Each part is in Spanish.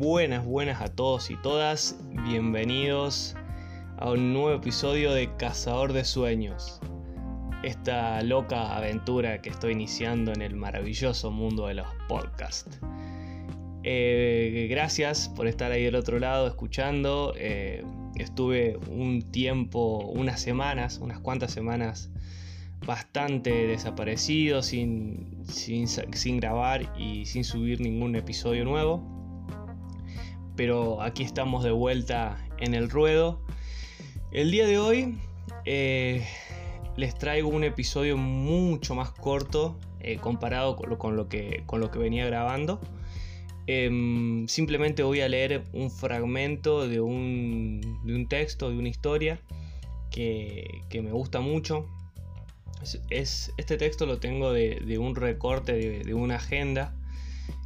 Buenas, buenas a todos y todas. Bienvenidos a un nuevo episodio de Cazador de Sueños. Esta loca aventura que estoy iniciando en el maravilloso mundo de los podcasts. Eh, gracias por estar ahí del otro lado escuchando. Eh, estuve un tiempo, unas semanas, unas cuantas semanas bastante desaparecido, sin, sin, grabar y sin subir ningún episodio nuevo. Pero aquí estamos de vuelta en el ruedo. El día de hoy eh, les traigo un episodio mucho más corto eh, comparado con lo, que, con lo que venía grabando. Em, simplemente voy a leer un fragmento de un, de un texto, de una historia que, que me gusta mucho, es, este texto lo tengo de, un recorte de, una agenda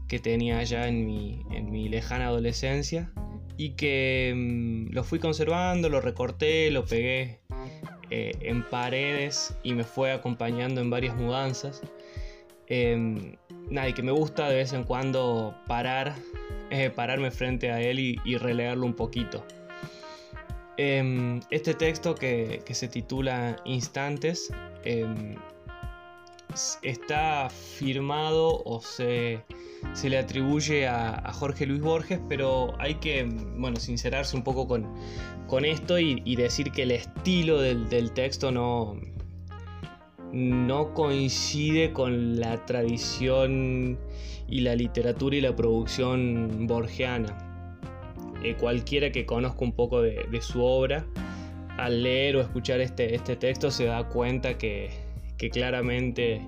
que tenía ya en mi, en mi lejana adolescencia y que mm, lo fui conservando, lo recorté, lo pegué eh, en paredes y me fue acompañando en varias mudanzas. Eh, nada, y que me gusta de vez en cuando parar, eh, pararme frente a él y, y releerlo un poquito. Em, este texto que, se titula Instantes em, está firmado o se, le atribuye a, Jorge Luis Borges, pero hay que bueno, sincerarse un poco con, con esto y, decir que el estilo del, texto no, no coincide con la tradición y la literatura y la producción borgiana. Eh, cualquiera que conozca un poco de, su obra, al leer o escuchar este, este texto se da cuenta que, claramente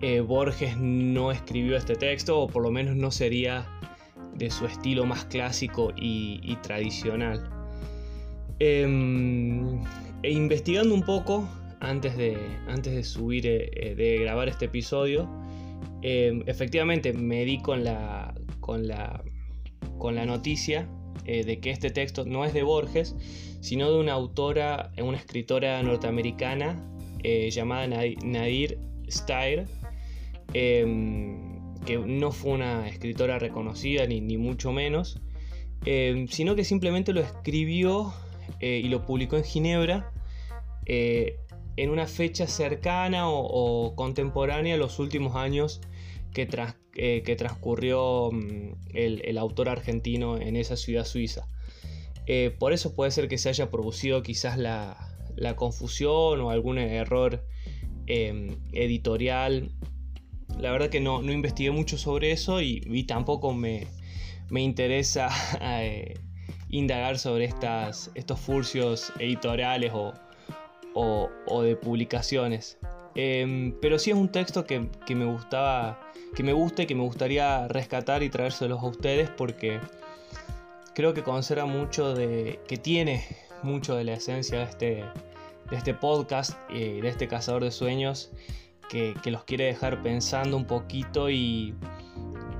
eh, Borges no escribió este texto, o por lo menos no sería de su estilo más clásico y, tradicional. Em, e investigando un poco antes de, antes de subir, eh, de grabar este episodio, em, efectivamente me di con la, con la, con la noticia eh, de que este texto no es de Borges, sino de una autora, una escritora norteamericana eh, llamada Nadir Steyer, em, que no fue una escritora reconocida ni, mucho menos, em, sino que simplemente lo escribió eh, y lo publicó en Ginebra en una fecha cercana o, contemporánea a los últimos años que, eh, que transcurrió mm, el, autor argentino en esa ciudad suiza. Eh, por eso puede ser que se haya producido quizás la, confusión o algún error em, editorial. La verdad que no, investigué mucho sobre eso y, tampoco me, interesa eh, indagar sobre estas, estos furcios editoriales o, o de publicaciones. Em, pero sí es un texto que, me gustaba, que me gusta y que me gustaría rescatar y traérselos a ustedes porque creo que conserva mucho de, que tiene mucho de la esencia de este, de este podcast, y de este cazador de sueños, que, los quiere dejar pensando un poquito y,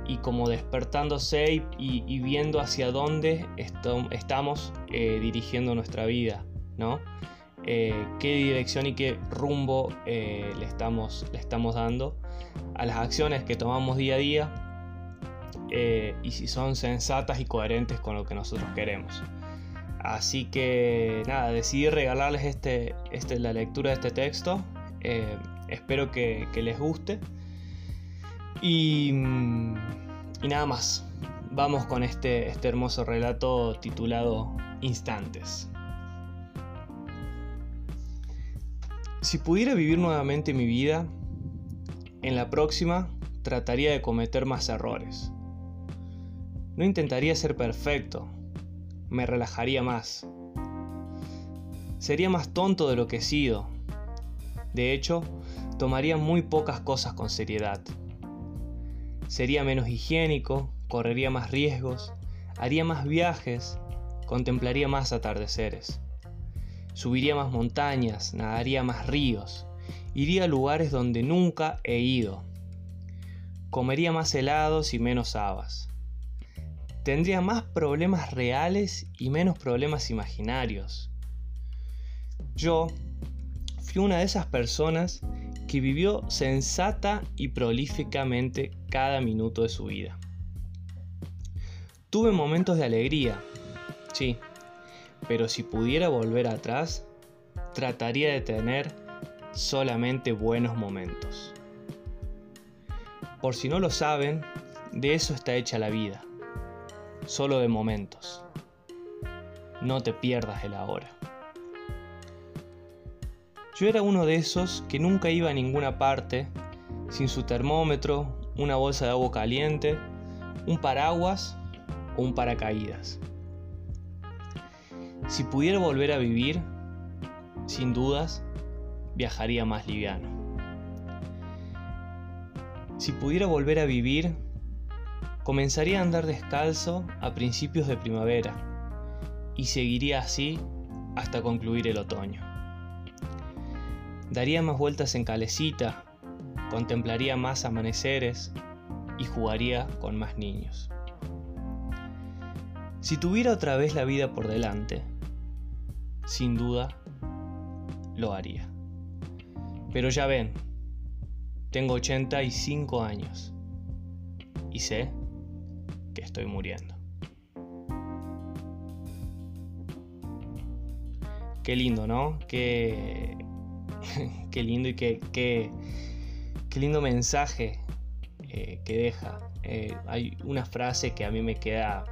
y como despertándose y, viendo hacia dónde estamos eh, dirigiendo nuestra vida, ¿no? Eh, qué dirección y qué rumbo eh, le, estamos, le estamos dando a las acciones que tomamos día a día y si son sensatas y coherentes con lo que nosotros queremos. Así que nada, decidí regalarles este, este, la lectura de este texto. Espero que, les guste. Y, y, nada más. Vamos con este, este hermoso relato titulado Instantes. Si pudiera vivir nuevamente mi vida, en la próxima trataría de cometer más errores. No intentaría ser perfecto, me relajaría más. Sería más tonto de lo que he sido. De hecho, tomaría muy pocas cosas con seriedad. Sería menos higiénico, correría más riesgos, haría más viajes, contemplaría más atardeceres. Subiría más montañas, nadaría más ríos, iría a lugares donde nunca he ido. Comería más helados y menos habas. Tendría más problemas reales y menos problemas imaginarios. Yo fui una de esas personas que vivió sensata y prolíficamente cada minuto de su vida. Tuve momentos de alegría, sí, pero si pudiera volver atrás, trataría de tener solamente buenos momentos. Por si no lo saben, de eso está hecha la vida, solo de momentos. No te pierdas el ahora. Yo era uno de esos que nunca iba a ninguna parte sin su termómetro, una bolsa de agua caliente, un paraguas o un paracaídas. Si pudiera volver a vivir, sin dudas, viajaría más liviano. Si pudiera volver a vivir, comenzaría a andar descalzo a principios de primavera y seguiría así hasta concluir el otoño. Daría más vueltas en calecita, contemplaría más amaneceres y jugaría con más niños. Si tuviera otra vez la vida por delante, sin duda lo haría. Pero ya ven, tengo 85 años y sé que estoy muriendo. Qué lindo, ¿no? Qué, qué lindo y qué, qué, lindo mensaje eh, que deja. Eh, hay una frase que a mí me queda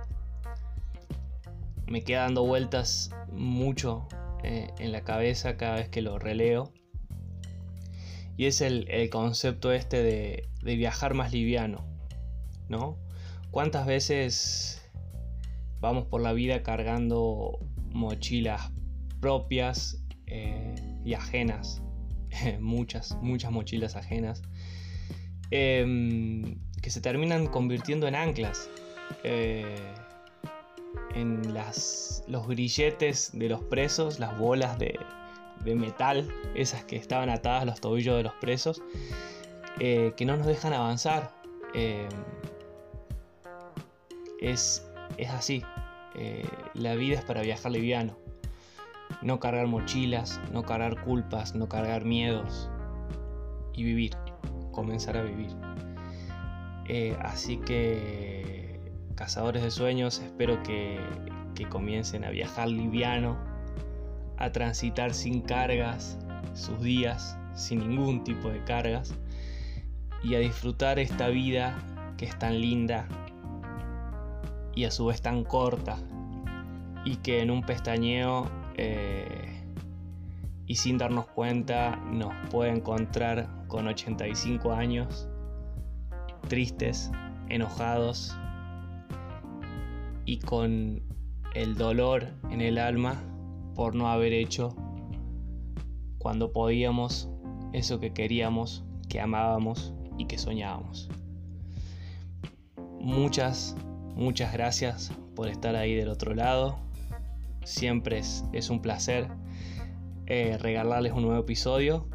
me queda dando vueltas mucho eh, en la cabeza cada vez que lo releo. Y es el, concepto este de, viajar más liviano, ¿no? ¿Cuántas veces vamos por la vida cargando mochilas propias eh, y ajenas? muchas, muchas mochilas ajenas. Em, que se terminan convirtiendo en anclas. Eh, en las, los grilletes de los presos, las bolas de, metal, esas que estaban atadas a los tobillos de los presos, eh, que no nos dejan avanzar. Eh, es, es, así. La vida es para viajar liviano. No cargar mochilas, no cargar culpas, no cargar miedos. Y vivir. Comenzar a vivir. así que cazadores de sueños, espero que, comiencen a viajar liviano, a transitar sin cargas sus días, sin ningún tipo de cargas, y a disfrutar esta vida que es tan linda y a su vez tan corta, y que en un pestañeo eh, y sin darnos cuenta nos puede encontrar con 85 años, tristes, enojados y con el dolor en el alma por no haber hecho cuando podíamos eso que queríamos, que amábamos y que soñábamos. Muchas, muchas gracias por estar ahí del otro lado. Siempre es, un placer eh, regalarles un nuevo episodio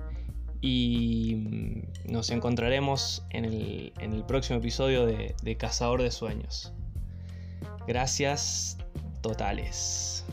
y mm, nos encontraremos en el, próximo episodio de Cazador de Sueños. Gracias totales.